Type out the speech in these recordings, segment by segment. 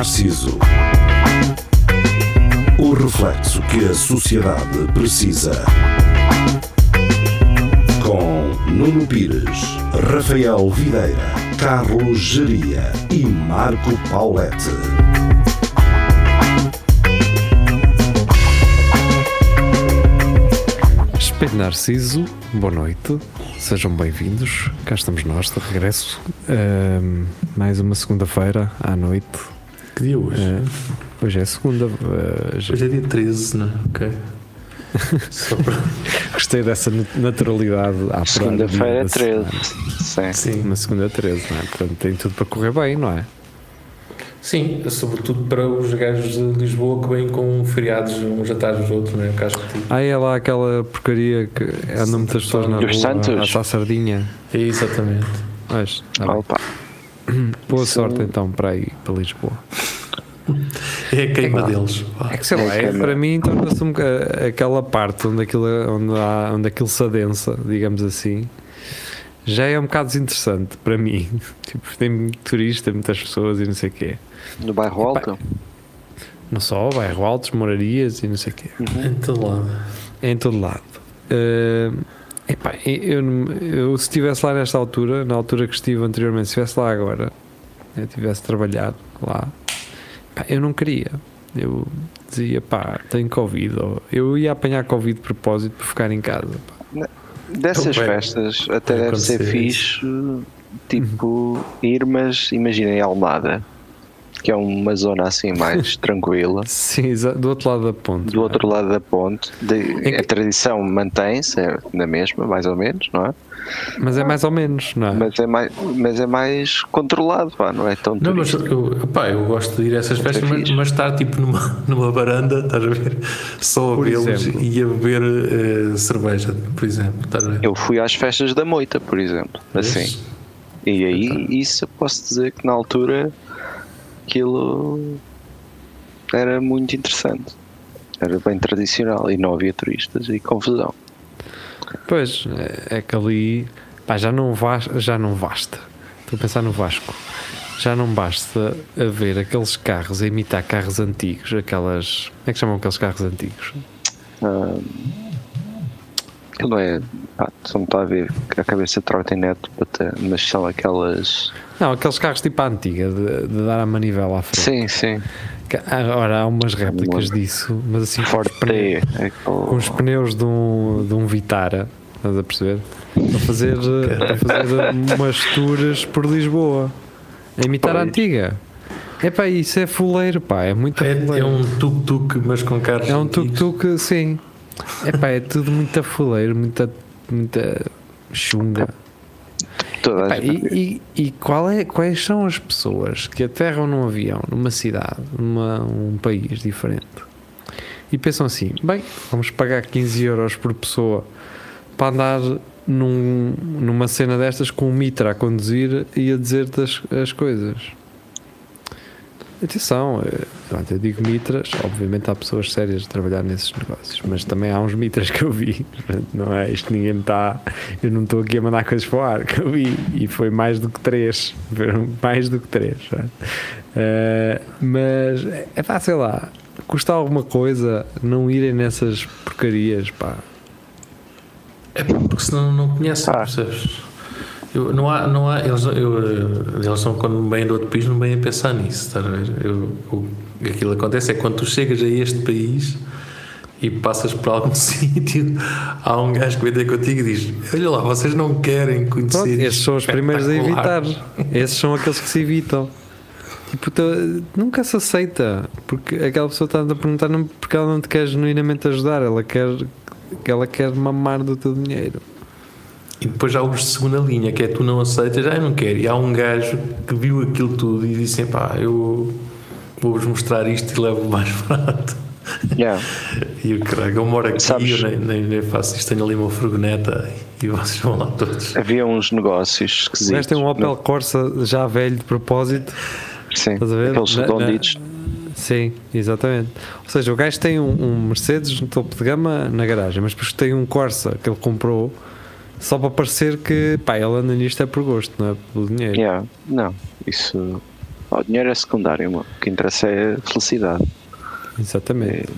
Narciso. O reflexo que a sociedade precisa. Com Nuno Pires, Rafael Videira, Carlos Geria e Marco Paulette. Espelho Narciso, boa noite, sejam bem-vindos. Cá estamos nós, de regresso. Mais uma segunda-feira à noite. Que dia hoje? Ah, hoje é segunda. ah, já- Hoje é dia 13, não é? Ok. Para... gostei dessa nat- naturalidade à Segunda-feira é da 13. semana. Sim. Sim. Uma segunda 13, não é? Portanto, tem tudo para correr bem, não é? Sim, sobretudo para os gajos de Lisboa que vêm com feriados uns atrás dos outros, não é? Que acho que tipo- Ah, é lá aquela porcaria que andam muitas pessoas na rua Santos? à sardinha. É exatamente. Mas, tá bem. Boa Isso- sorte então para aí, para Lisboa. É a queima É deles. É que sei lá, é, para mim torna-se um aquela parte onde aquilo, onde, há, onde aquilo se adensa, digamos assim, já é um bocado desinteressante para mim. Tipo, tem muito turista, muitas pessoas e não sei o quê. No bairro Alto? Não só, bairro altos, morarias e não sei o quê. Em todo lado. É em todo lado. Eh, epá, eu, não- eu se estivesse lá nesta altura, na altura que estive anteriormente, se estivesse lá agora, eu tivesse trabalhado lá, pá, eu não queria. Eu dizia, pá, tenho Covid. Ou eu ia apanhar Covid de propósito para ficar em casa. pá. Dessas Vai- festas até deve ser fixe, tipo, ir, mas imaginem Almada, que é uma zona assim mais tranquila. Sim, do outro lado da ponte. Do outro lado da ponte, de- É que- a tradição mantém-se é na mesma, mais ou menos, não é? Mas é mais ou menos, não é? Mas é mais, mas é mais controlado, pá, não é tão Não, mas eu, pá, eu gosto de ir a essas festas, mas, mas estar tipo numa, numa varanda, estás a ver? Só a vê-los e a beber eh, cerveja, por exemplo. Estás a ver? Eu fui às festas da Moita, por exemplo, assim. Vês? E aí, isso eu posso dizer que na altura aquilo era muito interessante. Era bem tradicional e não havia turistas e confusão. Pois, é, é que ali pá, já, não vas- já não basta. Estou a pensar no Vasco. Já não basta haver aqueles carros a imitar carros antigos, aquelas. Como é que chamam aqueles carros antigos? Ah, Aquilo não é. Pá, só me está a ver a cabeça de trotinete, bata- mas são aquelas. Não, aqueles carros tipo à antiga, de, de dar a manivela à frente. Sim, sim. Que Agora há umas réplicas disso, mas assim com os Forte. pneus, aquele- com os pneus de um, de um Vitara, estás a perceber? A fazer, a fazer umas tours por Lisboa, a imitar a Pois. antiga. É pá, isso é fuleiro, pá, é muito É, fuleiro. é um tuk-tuk, mas com carros. É um tuk-tuk, sim. É é tudo muito fuleiro, muita, muita chunga. Toda a Pá, gente- e e, e qual é, quais são as pessoas que aterram num avião, numa cidade, numa um país diferente e pensam assim: bem, vamos pagar 15 euros por pessoa para andar num, numa cena destas com um mitra a conduzir e a dizer-te as, as coisas. Atenção, eh, pronto, eu digo mitras, obviamente há pessoas sérias a trabalhar nesses negócios, mas também há uns mitras que eu vi, não é isto, ninguém está, eu não estou aqui a mandar coisas para o ar, que eu vi, e foi mais do que três, mais do que três, sabe? Eh, mas, é pá, sei lá, custa alguma coisa não irem nessas porcarias, pá. É porque senão não conhecem, Ah. percebes? Eu, não há, não há, eles, eu, eles não, quando vêm do outro país, não vêm a pensar nisso, estás a ver? Eu, o, aquilo que acontece é quando tu chegas a este país e passas por algum sítio, há um gajo que vem ter contigo e diz: Olha lá, vocês não querem conhecer. Pronto, esses são os primeiros a evitar. espetacular." Esses são aqueles que se evitam. Tipo, nunca se aceita. Porque aquela pessoa está a perguntar não, porque ela não te quer genuinamente ajudar, ela quer, ela quer mamar do teu dinheiro. E depois há os de segunda linha, que é tu não aceitas, ah, eu não quero. E há um gajo que viu aquilo tudo e disse: pá, eu vou-vos mostrar isto e levo mais barato. Yeah. E o caralho, eu moro aqui, Sabes- eu nem, nem, nem faço isto, tenho ali uma furgoneta e vocês vão lá todos. Havia uns negócios O esquisitos. gajo tem um Opel no- Corsa já velho de propósito. Sim, Estás a ver? aqueles redonditos. Sim, exatamente. Ou seja, o gajo tem um, um Mercedes no topo de gama na garagem, mas depois tem um Corsa que ele comprou só para parecer que pá, ele anda nisto é por gosto, não é pelo dinheiro. Yeah. Não, isso O dinheiro é secundário, mano. o que interessa é a felicidade. Exatamente.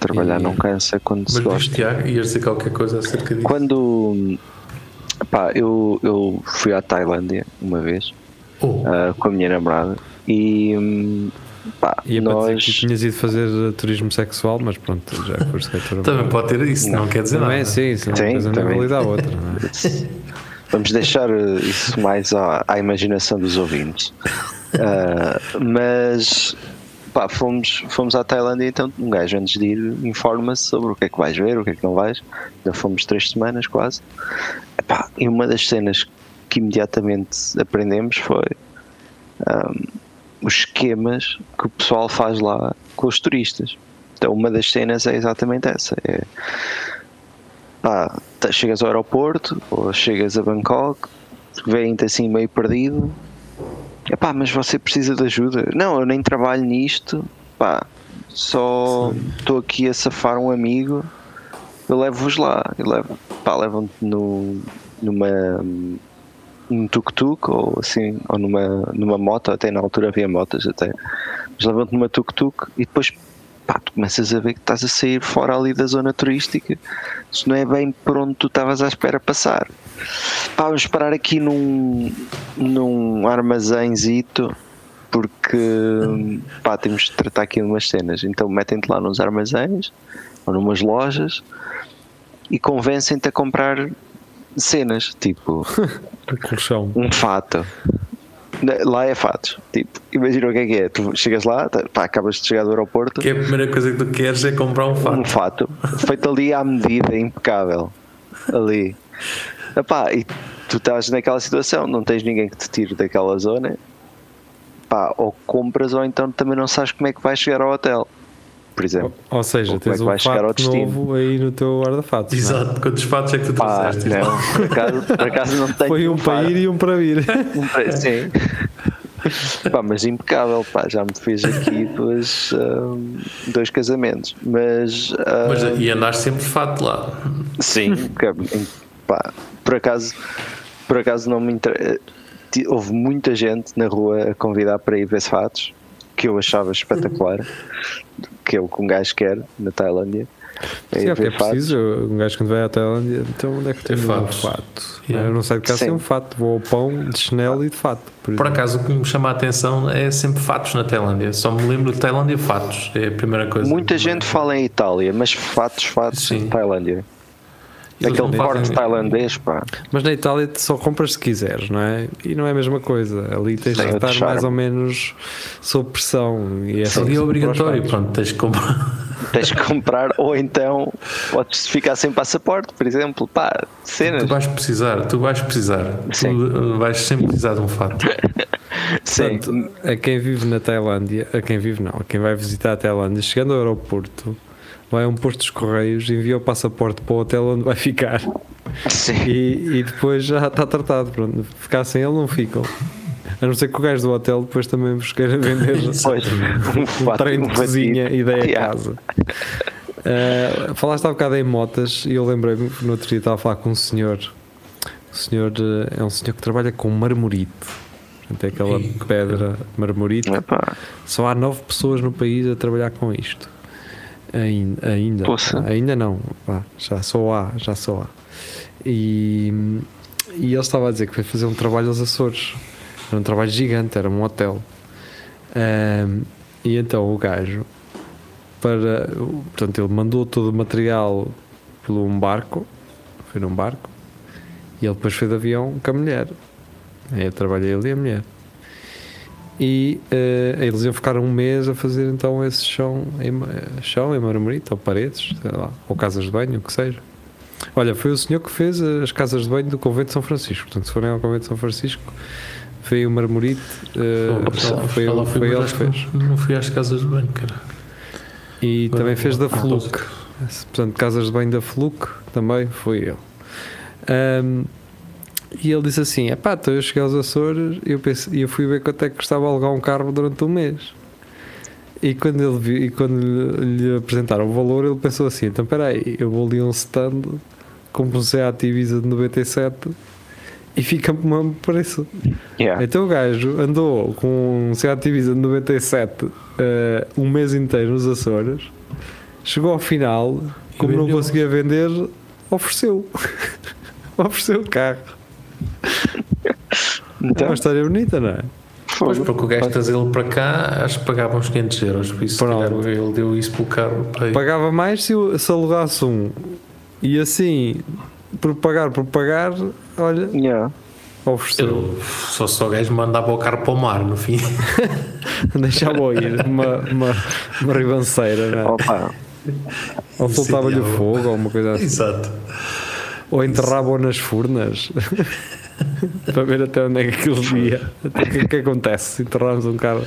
Trabalhar E- não cansa quando Mas se gosta. Tiago, ias dizer qualquer coisa acerca disso? Quando pá, eu, eu fui à Tailândia uma vez Oh, ah, com a minha namorada e pá, Ia para dizer que nós tinhas ido fazer uh, turismo sexual, mas pronto, já foste também pode ter isso, não, quer dizer Não nada. é, sim, sim, uma coisa não também. valida a outra, não é? Vamos deixar eh, isso mais à, à imaginação dos ouvintes. Ah, mas pá, fomos, fomos à Tailândia, então um gajo antes de ir informa-se sobre o que é que vais ver, o que é que não vais. Já fomos três semanas quase. Epá, e uma das cenas que imediatamente aprendemos foi ahm, os esquemas que o pessoal faz lá com os turistas. Então uma das cenas é exatamente essa. É, pá, chegas ao aeroporto ou chegas a Bangkok, vêm-te assim meio perdido. Epá, mas você precisa de ajuda? Não, eu nem trabalho nisto. Pá, só estou aqui a safar um amigo. Eu levo-vos lá. Eu levo, pá, levam-te no, numa num tuk-tuk ou assim, ou numa, numa moto, até na altura havia motas até, mas levam-te numa tuk-tuk e depois pá, tu começas a ver que estás a sair fora ali da zona turística, isso não é bem por onde tu estavas à espera passar. Pá, vamos parar aqui num, num armazénzito porque pá, temos de tratar aqui de umas cenas. Então metem-te lá nos armazéns ou numas lojas e convencem-te a comprar cenas, tipo um fato. Na- Lá é fatos. Tipo, imagina o que é que é. Tu chegas lá, tá- pá, acabas de chegar do aeroporto, Que é a primeira coisa que tu queres é comprar um um fato. fato feito ali à medida, impecável. Ali. Epá, e tu estás naquela situação, não tens ninguém que te tire daquela zona. Pá, ou compras ou então também não sabes como é que vais chegar ao hotel. Por exemplo. Ou seja, Ou é tens que um fato novo aí no teu guarda-fatos. não é? Exato, quantos fatos é que tu Pá, trouxeste? não, por acaso, por acaso não tenho. Foi um para fato. ir e um para vir. Sim. Pá, mas impecável, pá, já me fez aqui dois, ahm, dois casamentos. Mas, ah, Mas, e andaste sempre de fato lá. sim, pá, por acaso, por acaso não me inter... Houve muita gente na rua a convidar para ir ver fatos, que eu achava espetacular, que é o que um gajo quer na Tailândia. Sim, é que é fatos. preciso. Um gajo quando vai à Tailândia, então onde é que tem É um fato? Yeah. Eu não sei de casa Sim. tem um fato. Vou ao pão de chinelo e de fato. Por Por acaso, o que me chama a atenção é sempre fatos na Tailândia. Só me lembro de Tailândia fatos. É a primeira coisa. Muita gente fala em Itália, mas fatos, fatos Sim. em Tailândia. Eles Aquele corte tailandês, pá. Mas na Itália tu só compras se quiseres, não é? E não é a mesma coisa. Ali tens Tem de estar mais ou menos sob pressão. E é Ali é obrigatório, pronto, tens de comprar. Tens que comprar, ou então podes ficar sem passaporte, por exemplo. Pá, cenas. Tu vais precisar, tu vais precisar. Sim. Tu vais sempre precisar de um fato. Sim. Portanto, a quem vive na Tailândia, a quem vive não, a quem vai visitar a Tailândia, chegando ao aeroporto, vai a um posto dos correios, envia o passaporte para o hotel onde vai ficar Sim. e, e depois já está tratado. Pronto, ficar sem ele não ficam. A não ser que o gajo do hotel depois também vos queira vender Pois, um um um de cozinha e daí a casa. Uh, falaste há bocado em motas e eu lembrei-me que no outro dia estava a falar com um senhor. O senhor uh, é um senhor que trabalha com marmorite. Portanto, é aquela pedra marmorite. Epá, Só há nove pessoas no país a trabalhar com isto. Ainda, ainda, ainda não. Vá, já só há, já só há. E, e ele estava a dizer que foi fazer um trabalho aos Açores. Era um trabalho gigante, era um hotel. Ahm, e então o gajo, para, portanto, ele mandou todo o material por um barco, foi num barco, e ele depois foi de avião com a mulher. Aí eu trabalhei ele e a mulher. E eh, eles iam ficar um mês a fazer então esse chão em, ma- chão em marmorita, ou paredes, sei lá, ou casas de banho, o que seja. Olha, foi o senhor que fez as casas de banho do Convento de São Francisco. Portanto, se forem ao Convento de São Francisco, veio o marmorite, eh, foi, ele, foi ele que fez. Não fui às casas de banho, cara. E também fez da Fluke. Portanto, casas de banho da Fluke também foi ele. Ahm, e ele disse assim: Epá, então eu cheguei aos Açores e eu, pensei, eu fui ver quanto é que custava alugar um carro durante um mês. E quando, ele viu, e quando lhe, lhe apresentaram o valor, ele pensou assim: então espera aí, eu vou ali a um stand, compro um Seat Ibiza de 97 e fica por mesmo preço. Yeah. Então o gajo andou com um Seat Ibiza de 97 eh, um mês inteiro nos Açores, chegou ao final, como não conseguia vender, ofereceu. ofereceu o carro. É Então, uma história bonita, não é? Pois, porque o gajo trazê-lo para cá, acho que pagava uns 500 euros. Por isso, calhar, ele deu isso pelo carro. para aí. Pagava mais se, o- se alugasse um. E assim, por pagar, por pagar, olha, Yeah. ofereceu. Eu, só se o gajo mandava o carro para o mar, no fim. Deixava-o ir, uma, uma, uma ribanceira, não é? Opa, Ou soltava-lhe o fogo, ou uma coisa assim. Exato. Ou enterrava-o nas furnas para ver até onde é que aquilo ia. Até O que é que acontece se enterrarmos um carro?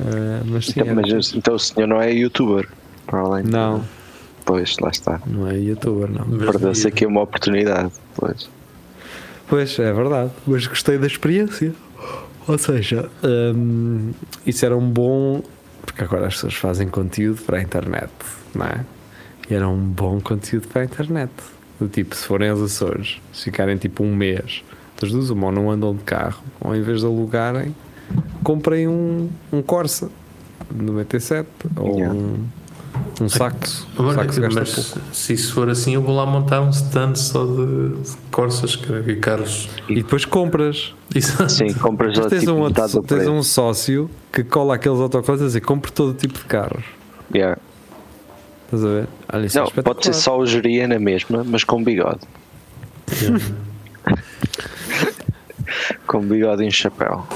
Ah, mas sim, então, era- mas então o senhor não é youtuber, para além de- não, Pois, lá está. não é youtuber, não. Perdeu-se aqui uma oportunidade. Pois. Pois, é verdade, mas gostei da experiência. Ou seja, hum, isso era um bom. Porque agora as pessoas fazem conteúdo para a internet, não é? E era um bom conteúdo para a internet. Do tipo, se forem aos Açores, se ficarem tipo um mês, das duas, uma, ou não andam de carro, ou em vez de alugarem, comprem um, um Corsa de 97 ou Yeah. um, um Saxo. Um Agora, Saxo gasta mas pouco. se isso for assim, eu vou lá montar um stand só de, de Corsas e carros. E depois compras. Isso. Sim, compras Mas lá tens, tipo um, outro, tens um sócio que cola aqueles autocolantes a dizer compre todo tipo de carros. Yeah. Estás a ver? Olha, isso é Não, espetacular. pode ser só o geria na mesma, mas com bigode. Com bigode e um chapéu.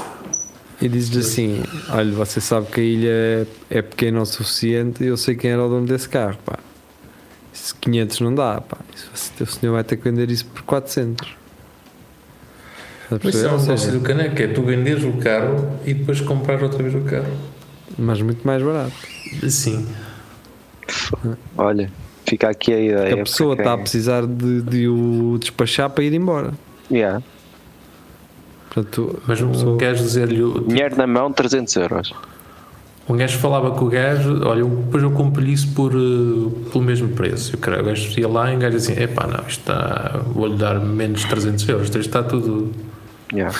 E dizes assim: Olha, você sabe que a ilha é, é pequena o suficiente e eu sei quem era o dono desse carro. Pá. Isso 500 não dá. Pá. Isso, o senhor vai ter que vender isso por 400. Estás a Isso é um negócio do caneco, é tu venderes o carro e depois comprar outra vez o carro. mas muito mais barato. Sim. Olha, fica aqui a ideia. A pessoa está a precisar de, de o despachar para ir embora. Yeah. Portanto, Mas um pessoa- gajo dizer-lhe. o- Dinheiro na mão, 300 euros. Um gajo falava com o gajo, olha, eu- depois eu compro-lhe isso por, eh, pelo mesmo preço. E o cara- o gajo ia lá e o gajo assim: epá, não, isto está. Vou-lhe dar menos de 300 euros, isto está tudo. Yeah.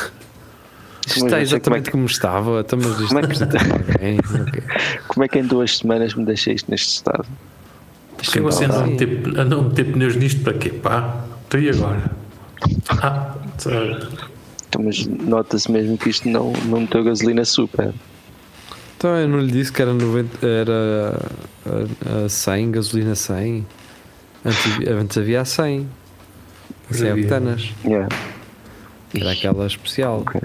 Está não sei como é exatamente que- como estava. Então, mas isto Como é que- precisa de alguém. ok. Como é que em duas semanas me deixei isto neste estado? Você andou a Sim. meter, a meter pneus nisto para quê? Pá, tu e agora? Ah? Então, mas nota-se mesmo que isto não, não meteu gasolina super. Então eu não lhe disse que era, 90, era a, a 100, gasolina 100. Antes, antes havia a 100. Pois 100 havia. octanas. Yeah. Era aquela especial. Ok.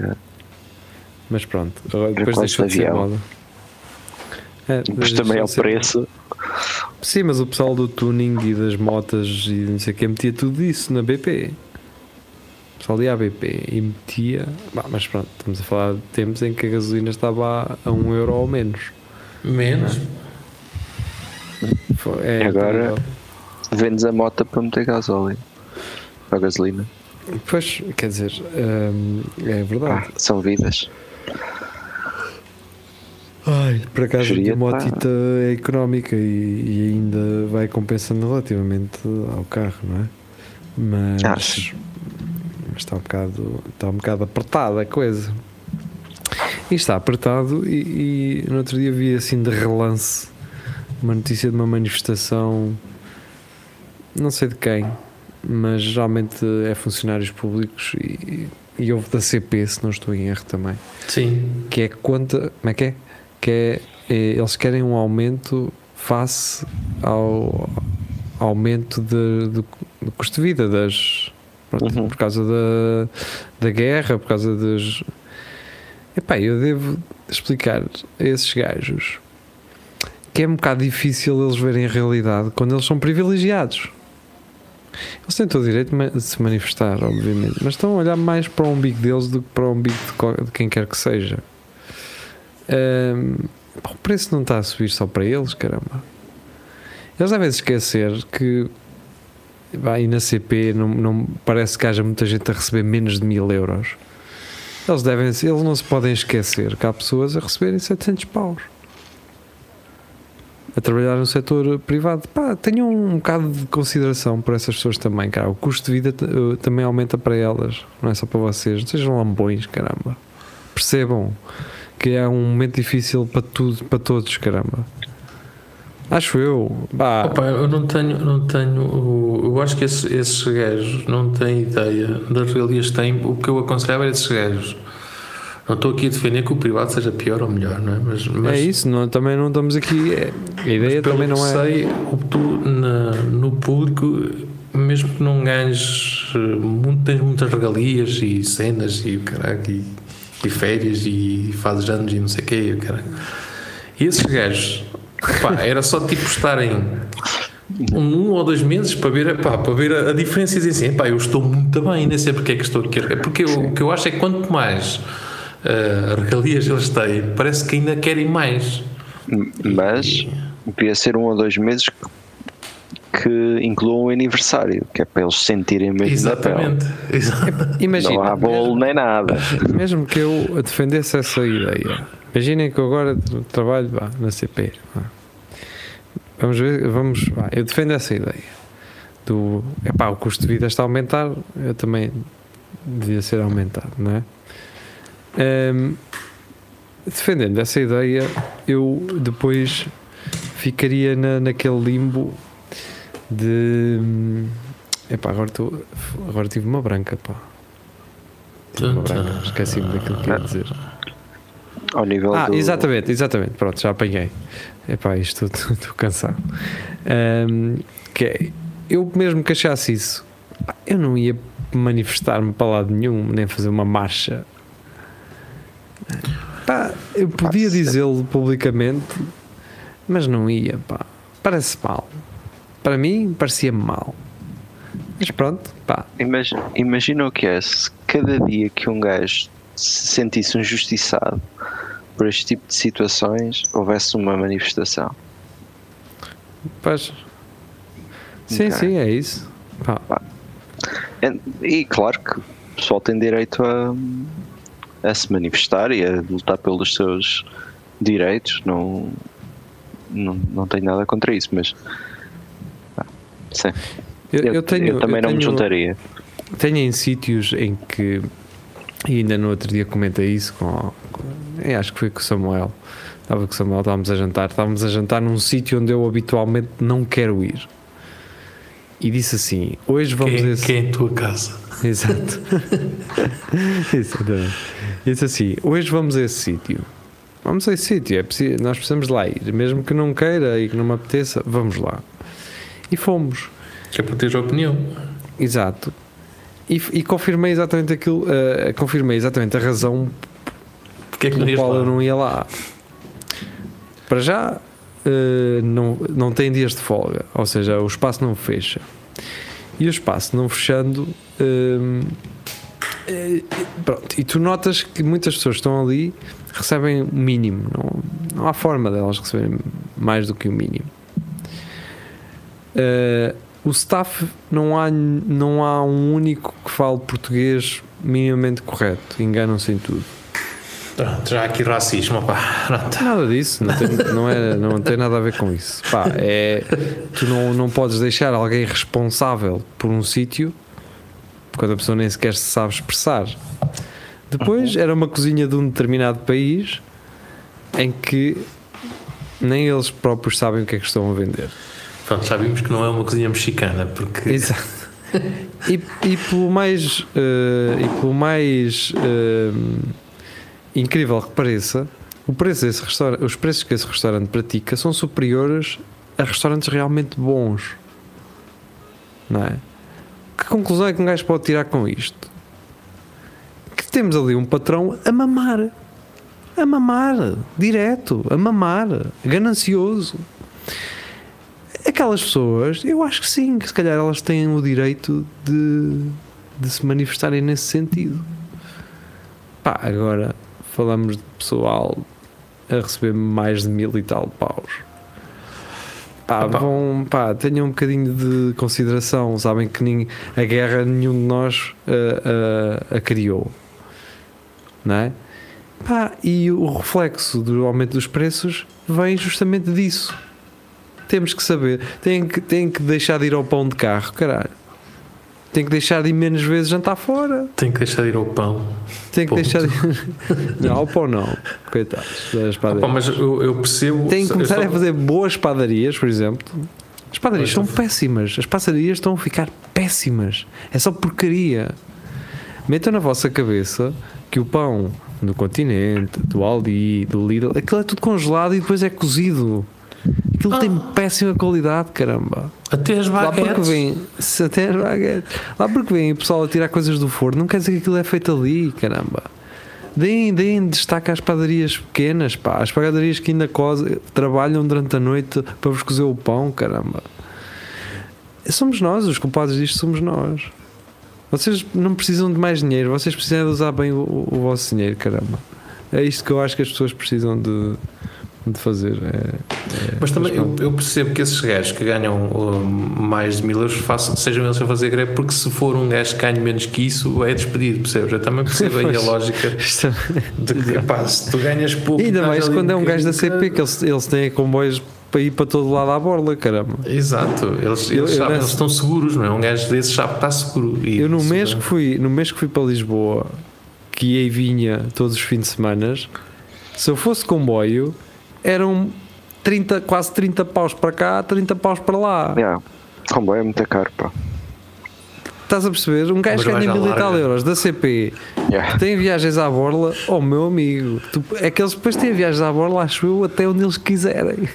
Mas pronto, agora depois deixou de ser moda. É, Mas também ao ser preço. Sim, mas o pessoal do tuning e das motas e não sei o que metia tudo isso na BP. O pessoal ia à BP e metia. Bah, mas pronto, estamos a falar de tempos em que a gasolina estava a 1 um euro ou menos. Menos. É, Agora- terrível. Vendes a moto para meter gasóleo. Para gasolina. Pois, quer dizer, hum, é verdade. Ah, são vidas. Ai, por acaso a motita é económica e, e ainda vai compensando relativamente ao carro, não é? Mas, mas está, um bocado, está um bocado apertada a coisa. E está apertado e, e no outro dia vi assim de relance uma notícia de uma manifestação não sei de quem, mas geralmente é funcionários públicos e, e houve da CP, se não estou em erro também Sim. que é conta, como é que é? Que é, é, eles querem um aumento face ao aumento de, do, do custo de vida das pronto, Uhum. por causa da, da guerra, por causa das epá, eu devo explicar a esses gajos que é um bocado difícil eles verem a realidade quando eles são privilegiados. Eles têm todo o direito de se manifestar, obviamente, mas estão a olhar mais para o umbigo deles do que para o umbigo de, de quem quer que seja. Pá, o preço não está a subir só para eles, caramba. Eles devem esquecer que vai na CP não, não parece que haja muita gente a receber menos de mil euros. Eles devem eles não se podem esquecer que há pessoas a receberem 700 paus. A trabalhar no setor privado, pá, tenham um bocado de consideração por essas pessoas também, cara. O custo de vida eh, também aumenta para elas, não é só para vocês. Não sejam lambões, caramba. Percebam que é um momento difícil para tudo, para todos, caramba. Acho eu. Opa, eu não tenho, não tenho. Eu acho que esses, esses gajos não têm ideia das regalias que têm. O que eu aconselhava era esses gajos. Não estou aqui a defender que o privado seja pior ou melhor, não é? Mas, mas é isso, não, também não estamos aqui. é- a ideia também não é. sei, tu na- no público, mesmo que não ganhes, eh, muito, tens muitas regalias e cenas e, o e, e férias e fazes anos e não sei o quê. e o. E esses gajos, pá, era só tipo estarem um, um ou dois meses para ver, pá, para ver a, a diferença e dizer assim, pá, eu estou muito bem, nem sei porque é que estou aqui. Porque o que eu acho é que quanto mais eh, regalias eles têm, parece que ainda querem mais. Mas devia ser um ou dois meses que, que incluam o aniversário, que é para eles sentirem mesmo. Exatamente. Exato. Imagina, Não há bolo nem nada. mesmo que eu defendesse essa ideia, imaginem que eu agora tra- trabalho vá, na CP. vá. Vamos ver, vamos, vá, eu defendo essa ideia. Do, epá, o custo de vida está a aumentar, eu também devia ser aumentado, não é? Ehm, defendendo essa ideia, eu depois ficaria na, naquele limbo de. hum, Epá, agora, estou agora tive uma branca, pá. Tive uma branca, esqueci-me daquilo que ia dizer. Ao nível Ah, do, exatamente, exatamente. Pronto, já apanhei. Epá, isto estou cansado. Ahm, que é, eu mesmo que achasse isso, eu não ia manifestar-me para lado nenhum, nem fazer uma marcha. Pá, eu podia dizê-lo publicamente, mas não ia, pá. Parece mal. Para mim, parecia mal. Mas pronto, pá. Imagina, imagina o que é se cada dia que um gajo se sentisse injustiçado por este tipo de situações houvesse uma manifestação. Pois. Sim, Ok. sim, é isso. Pá, E claro que o pessoal tem direito a, a se manifestar e a lutar pelos seus direitos, não, não, não tenho nada contra isso, mas ah, sim. eu, eu tenho. eu também eu não me tenho- juntaria. Tenho em sítios em que, e ainda no outro dia comentei isso com, com- eu acho que foi com o Samuel. Estava com o Samuel, estávamos a jantar. Estávamos a jantar num sítio onde eu habitualmente não quero ir. E disse assim: hoje vamos Quem, a esse. quem é em tua casa? Exato. Exatamente. Disse assim: hoje vamos a esse sítio. Vamos a esse sítio, é preciso, nós precisamos lá ir. Mesmo que não queira e que não me apeteça, vamos lá. E fomos. Que é para teres opinião. Exato. E, e confirmei exatamente aquilo, eh, confirmei exatamente a razão Porque é que pela qual lá? eu não ia lá. Para já, eh, não, não tem dias de folga, ou seja, o espaço não fecha. E o espaço não fechando, eh, pronto, e tu notas que muitas pessoas que estão ali recebem o mínimo, não, não há forma delas receberem mais do que o mínimo. Eh, o staff não há, não há um único que fale português minimamente correto, enganam-se em tudo. Pronto, já há aqui racismo, pá. Pronto. Nada disso, não tem, não, é, não tem nada a ver com isso. Pá, é, tu não, não podes deixar alguém responsável por um sítio quando a pessoa nem sequer se sabe expressar. Depois era uma cozinha de um determinado país em que nem eles próprios sabem o que é que estão a vender. Pronto, já vimos que não é uma cozinha mexicana, porque Exato. E, e pelo mais, eh, e pelo mais eh, incrível que pareça, o preço desse restaurante, os preços que esse restaurante pratica são superiores a restaurantes realmente bons. Não é? Que conclusão é que um gajo pode tirar com isto? Que temos ali um patrão a mamar. A mamar. Direto. A mamar. Ganancioso. Aquelas pessoas, eu acho que sim, que se calhar elas têm o direito de, de se manifestarem nesse sentido. Pá, agora falamos de pessoal a receber mais de mil e tal paus. Pá, Opa. vão, pá, tenham um bocadinho de consideração. Sabem que nem, a guerra nenhum de nós ah, ah, a criou, não é? Pá, e o reflexo do aumento dos preços vem justamente disso temos que saber. Tem que, tem que deixar de ir ao pão de carro, caralho. Tem que deixar de ir menos vezes jantar fora. Tenho que deixar de ir ao pão. Tem que Ponto. deixar de Não, ao pão não. Coitados das padarias. mas eu, eu percebo. Tem que começar a fazer boas padarias, por exemplo. As padarias Pois, são péssimas. As padarias estão a ficar péssimas. É só porcaria. Metam na vossa cabeça que o pão do continente, do Aldi, do Lidl, aquilo é tudo congelado e depois é cozido. Aquilo tem péssima qualidade, caramba. Até as Lá porque baguetes. vem, até as baguetes. Lá porque vem o pessoal a tirar coisas do forno, não quer dizer que aquilo é feito ali, caramba. Deem, deem destaque às padarias pequenas, pá. As padarias que ainda cose, trabalham durante a noite para vos cozer o pão, caramba. Somos nós, os culpados disto somos nós. Vocês não precisam de mais dinheiro, vocês precisam de usar bem o, o vosso dinheiro, caramba. É isto que eu acho que as pessoas precisam de, de fazer. é- é- Mas também eu, eu percebo que esses gajos que ganham uh, mais de mil euros façam, sejam eles a fazer greve, porque se for um gajo que ganha menos que isso, é despedido, percebes? Eu também percebo aí a lógica Isto- de que, pá, se tu ganhas pouco. Ainda estás mais quando é um gajo da CP, que eles, eles têm comboios para ir para todo lado à borla, caramba. Exato, eles, eles, eu sabem, eles estão seguros, não é? Um gajo desses sabe que está seguro. E Eu no mês que fui, no mês que fui para Lisboa, que ia e vinha todos os fins de semana, se eu fosse comboio, eram 30, quase 30 paus para cá, 30 paus para lá. Yeah. Comboio é muito caro, pá. Estás a perceber? Um gajo ganha mil e tal euros da CP, Yeah. tem viagens à borla, oh meu amigo, tu- é que eles depois têm viagens à borla, acho eu, até onde eles quiserem.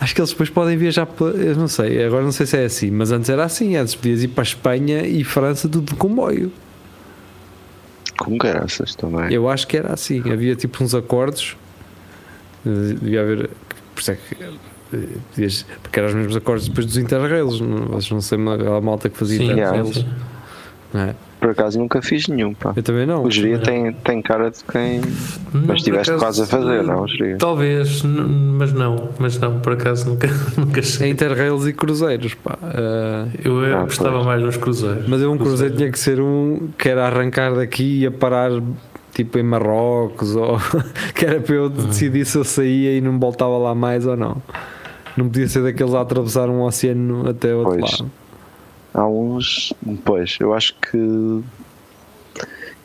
Acho que eles depois podem viajar para. Eu não sei, agora não sei se é assim, mas antes era assim. Antes podias ir para a Espanha e França tudo de comboio. Com graças também. Eu acho que era assim. Havia tipo uns acordos. Eh, Devia haver. Por isso é que. eh, podias- porque eram os mesmos acordos depois dos Interrails. não- Vocês não sei, a malta que fazia Interrails. não é? Por acaso nunca fiz nenhum, pá. Eu também não. O geria tem, tem cara de quem. Não, Mas estiveste quase a fazer, não, geria? Talvez, n- mas não, mas não, por acaso nunca, nunca É cheguei. Interrails e cruzeiros, pá. Eh, Eu, eu Ah, gostava pois. mais dos cruzeiros. Mas eu um cruzeiro tinha que ser um que era arrancar daqui e a parar tipo em Marrocos ou que era para eu decidir se eu saía e não voltava lá mais ou não. Não podia ser daqueles a atravessar um oceano até outro Pois. lado. Há uns. Pois, eu acho que.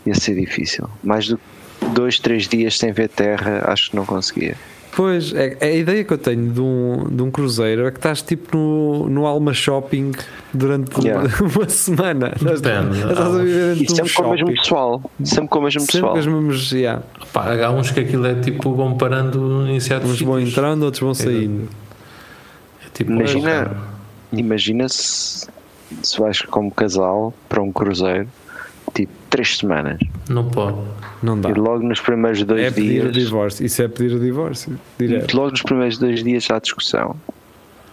ia ser difícil. Mais do que dois, três dias sem ver terra, acho que não conseguia. Pois, é, é a ideia que eu tenho de um, de um cruzeiro é que estás tipo no, no Alma Shopping durante Yeah. uma, uma semana. Estás, Depende. estás a viver E de um sempre com o mesmo shopping. pessoal. Sempre com o mesmo Sempre pessoal. com os mesmos, yeah. Pá, há uns que aquilo é tipo vão parando em certos uns vão entrando, outros vão saindo. É tipo, Imagina, imagina se, se vais como casal para um cruzeiro, tipo três semanas. Não pode. Não dá. E logo nos primeiros dois É pedir o dias. divórcio. Isso é pedir o divórcio. Direto. Logo nos primeiros dois dias já há discussão.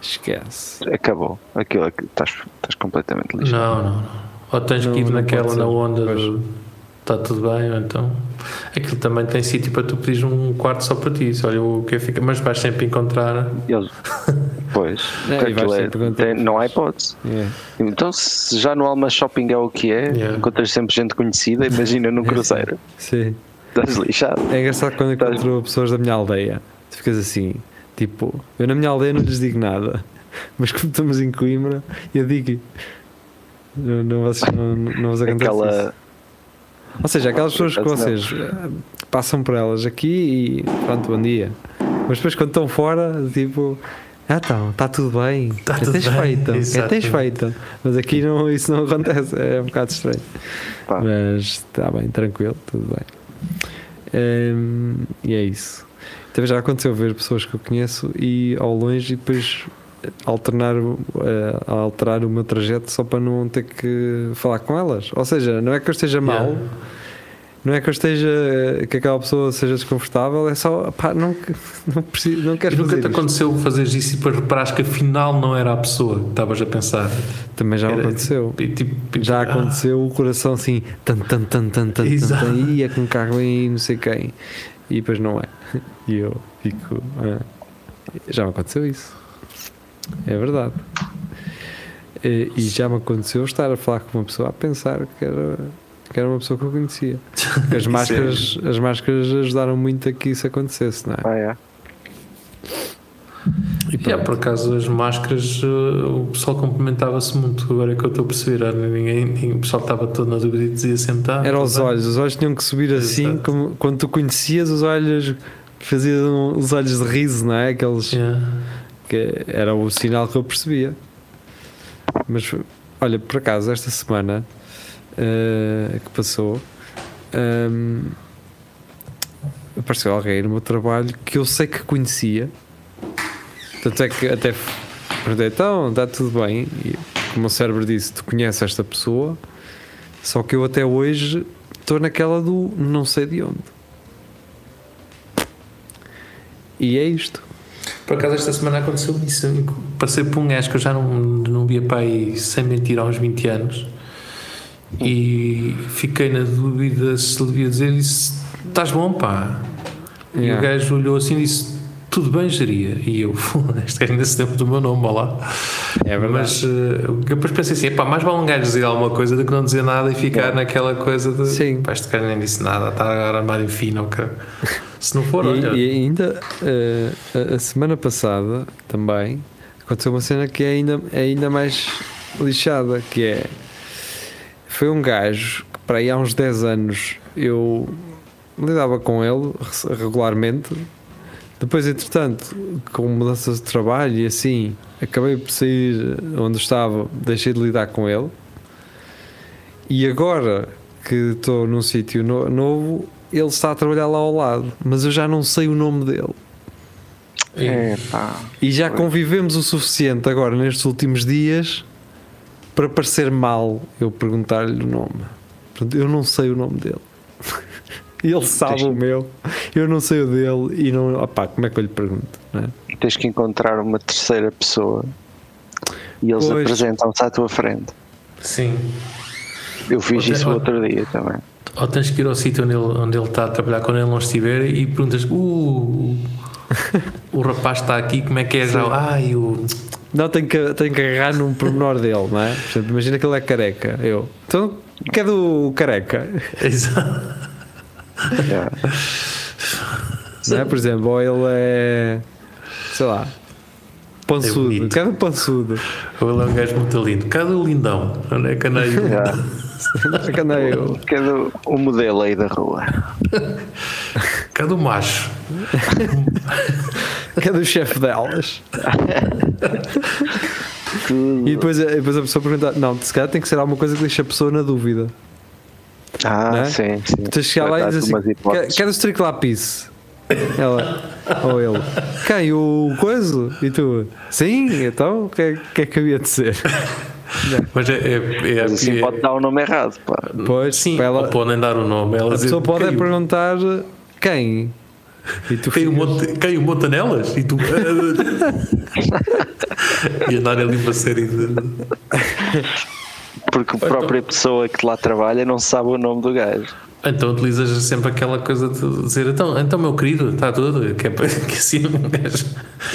Esquece. Acabou. Aquilo é que estás, estás completamente lixado. Não, não, não. Ou tens Não- que ir naquela na onda Pois. do está tudo bem, ou então aquilo também tem sítio para tu pedires um quarto só para ti. Olha, o que fica, mas vais sempre encontrar. Eles- Pois. É, e é- não há hipótese. É. Então, se já no Alma Shopping é o que é, Yeah. encontras sempre gente conhecida, imagina num cruzeiro. Sim. Estás lixado. É engraçado quando Tá. encontro pessoas da minha aldeia. Tu ficas assim, tipo, eu na minha aldeia não lhes digo nada, mas como estamos em Coimbra, eu digo. Não, não, vocês, não, não vos acontece isso. Ou seja, aquelas pessoas que vocês eh, passam por elas aqui e pronto, bom dia. Mas depois quando estão fora, tipo, ah então, está tudo bem, Tá o que tudo tens bem, feito, exato. tens feito. Mas aqui não, isso não acontece, é um bocado estranho. Pá. Mas está bem, tranquilo, tudo bem. Hum, e é isso. Também já aconteceu ver pessoas que eu conheço e ao longe e depois alternar, o- eh, alterar o meu trajeto só para não ter que falar com elas. Ou seja, não é que eu esteja mal, Yeah. não é que eu esteja que aquela pessoa seja desconfortável, é só pá, não, não, preciso, não E quero nunca fazer te isto. aconteceu fazeres isso e depois reparares que afinal não era a pessoa que estavas a pensar. Também já Era- aconteceu. e tipo- Já ah, aconteceu o coração assim, tan tan tan tan tan, Exato. tan, tan ia com um carro aí, não sei quem, e depois não é. E eu fico. ah, já me aconteceu isso. É verdade. E, e já me aconteceu estar a falar com uma pessoa a pensar que era, que era uma pessoa que eu conhecia. As máscaras, as máscaras ajudaram muito a que isso acontecesse, não é? Ah, é. E Yeah, por acaso as máscaras uh, o pessoal complementava-se muito. Agora é que eu estou a perceber. Ninguém, ninguém- o pessoal estava todo na dúvida e dizia sempre: ah, Era os bem. olhos, os olhos tinham que subir assim, como quando tu conhecias os olhos, faziam os olhos de riso, não é? Aqueles Yeah. Que era o sinal que eu percebia. Mas olha, por acaso, esta semana eh, que passou, ehm, apareceu alguém no meu trabalho que eu sei que conhecia. Tanto é que até perguntei, então, está tudo bem. E o meu cérebro disse, tu conheces esta pessoa, só que eu até hoje estou naquela do não sei de onde. E é isto. Por acaso esta semana aconteceu isso. Passei por um gajo que eu já não, não via aí sem mentir há uns 20 anos e fiquei na dúvida se ele devia dizer isso. Estás bom, pá. E Yeah. o gajo olhou assim e disse: Tudo bem, geria. E eu, este gajo ainda se lembra do meu nome, lá. É verdade. Mas eh, depois pensei assim: pá, mais vale um gajo dizer alguma coisa do que não dizer nada e ficar naquela coisa de Sim. pá, este gajo nem disse nada, está agora em fino. ok? Se não for, olha. E, e ainda eh, a, semana passada também aconteceu uma cena que é ainda, é ainda mais lixada, que é foi um gajo que para aí há uns 10 anos eu lidava com ele re- regularmente. Depois, entretanto, com mudanças de trabalho e assim, acabei por sair onde estava, deixei de lidar com ele. E agora que estou num sítio no- novo, ele está a trabalhar lá ao lado, mas eu já não sei o nome dele. E- É, pá. E já convivemos o suficiente agora nestes últimos dias para parecer mal eu perguntar-lhe o nome. Portanto, eu não sei o nome dele. Ele sabe o meu, eu não sei o dele e não. Opá, como é que eu lhe pergunto? é? Tens que encontrar uma terceira pessoa e eles apresentam-se à tua frente. Sim. Eu fiz Outra- isso outro dia também. Ou tens que ir ao sítio onde ele, onde ele está a trabalhar quando ele não estiver e perguntas: Uh, o rapaz está aqui, como é que é já? Ai, o. Não, tenho que, tenho que agarrar num pormenor dele, não é? Por exemplo, imagina que ele é careca. Eu, então, que é do careca? Exato. Yeah. Não é? Por exemplo, ou ele é. sei lá. Pançudo. que é do pançudo? Ou ele é um gajo muito lindo. Cadê o lindão? Onde é aí? Yeah. É do- o modelo aí da rua. Cadê o macho? É do chefe delas? Tudo. E depois, e depois a pessoa pergunta: não, se calhar tem que ser alguma coisa que deixe a pessoa na dúvida. Ah, Não é? sim, sim. Tu tens de chegar lá e dizer assim: umas hipóteses. "Quer- quer o Strict Lápis? Ela, ou ele, quem? O coisa? E tu, sim, então o que, é, que é que havia de ser? Mas é. é, é, Mas assim é- pode dar o nome errado, pá. Pois, Sim, ela- ou podem dar o nome. Ela a dizer, pessoa pode é "Quem o- perguntar quem? E tu Quem o, monte, quem o Montanelas? E tu. e andar ali uma série de. Porque a própria pessoa que lá trabalha não sabe o nome do gajo. Então utilizas sempre aquela coisa de dizer: então, então meu querido, está tudo. Que é para que assim um gajo.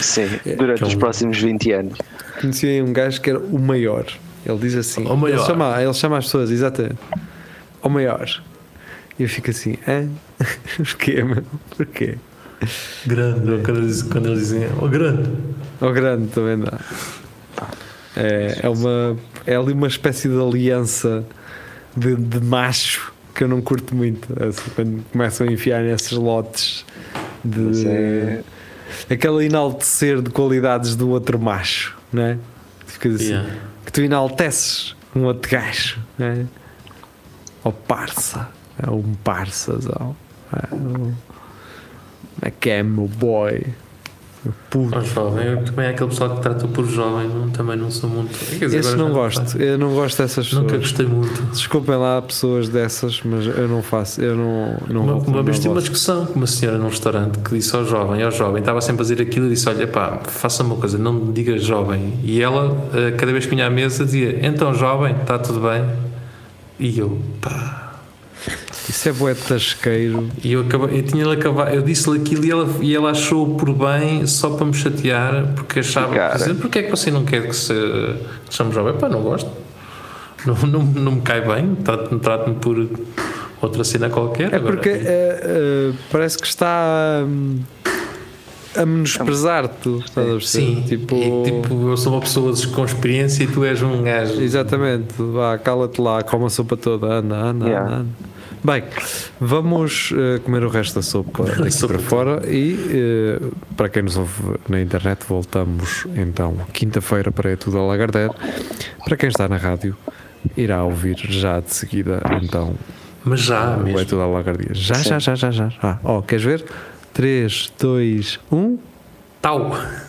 Sim, durante que é os um- próximos 20 anos. Conheci aí um gajo que era o maior. Ele diz assim: O maior. Ele, chama, ele chama as pessoas, exatamente. O maior. E eu fico assim: hã? Porquê, meu? Porquê? Grande, ou quando eles, quando eles dizem: oh, grande. O grande também dá. É, é, uma, é ali uma espécie de aliança de, de macho que eu não curto muito. Assim, quando começam a enfiar nesses lotes de. é- Aquele enaltecer de qualidades do outro macho, não é? Ficas assim. Yeah. Que tu enalteces um outro gajo, não é? Ou parça. É um parçazão. É, um, é que é meu boy. Puto. Oh, jovem, eu também é aquele pessoal que trata por jovem, não, também não sou muito. Quer dizer, Esse não gosto. faço. Eu não gosto dessas pessoas. Nunca gostei muito. Desculpem lá pessoas dessas, mas eu não faço. Eu não. não Uma, uma vez tive uma discussão com uma senhora num restaurante que disse ao jovem, ao jovem, estava sempre a dizer aquilo e disse: Olha, pá, faça uma coisa, não me diga jovem. E ela, eh, cada vez que vinha à mesa, dizia: Então, jovem, está tudo bem? E eu, pá. Isso é de tasqueiro. E eu, acabei, eu tinha acabado, eu disse-lhe aquilo e ela, e ela achou por bem só para me chatear, porque achava Cara. que porque é que você não quer que se que chame jovem? Pá, não gosto. Não, não, não me cai bem, trate-me trate por outra cena qualquer. É Agora, porque é, é, parece que está. hum, a menosprezar-te. Estás a perceber? Sim, Tipo, e, tipo, eu sou uma pessoa com experiência e tu és um gajo. Exatamente, vá, cala-te lá, come a sopa toda, anda, anda, Yeah. anda. Bem, vamos eh, comer o resto da sopa sopa para fora e eh, para quem nos ouve na internet, voltamos então quinta-feira para É Tudo a Lagardère. Para quem está na rádio, irá ouvir já de seguida então Mas já, o É mesmo. Tudo a Lagardère. Já, já, já, já, já. já. Ó, queres ver? 3, 2, 1. Tau.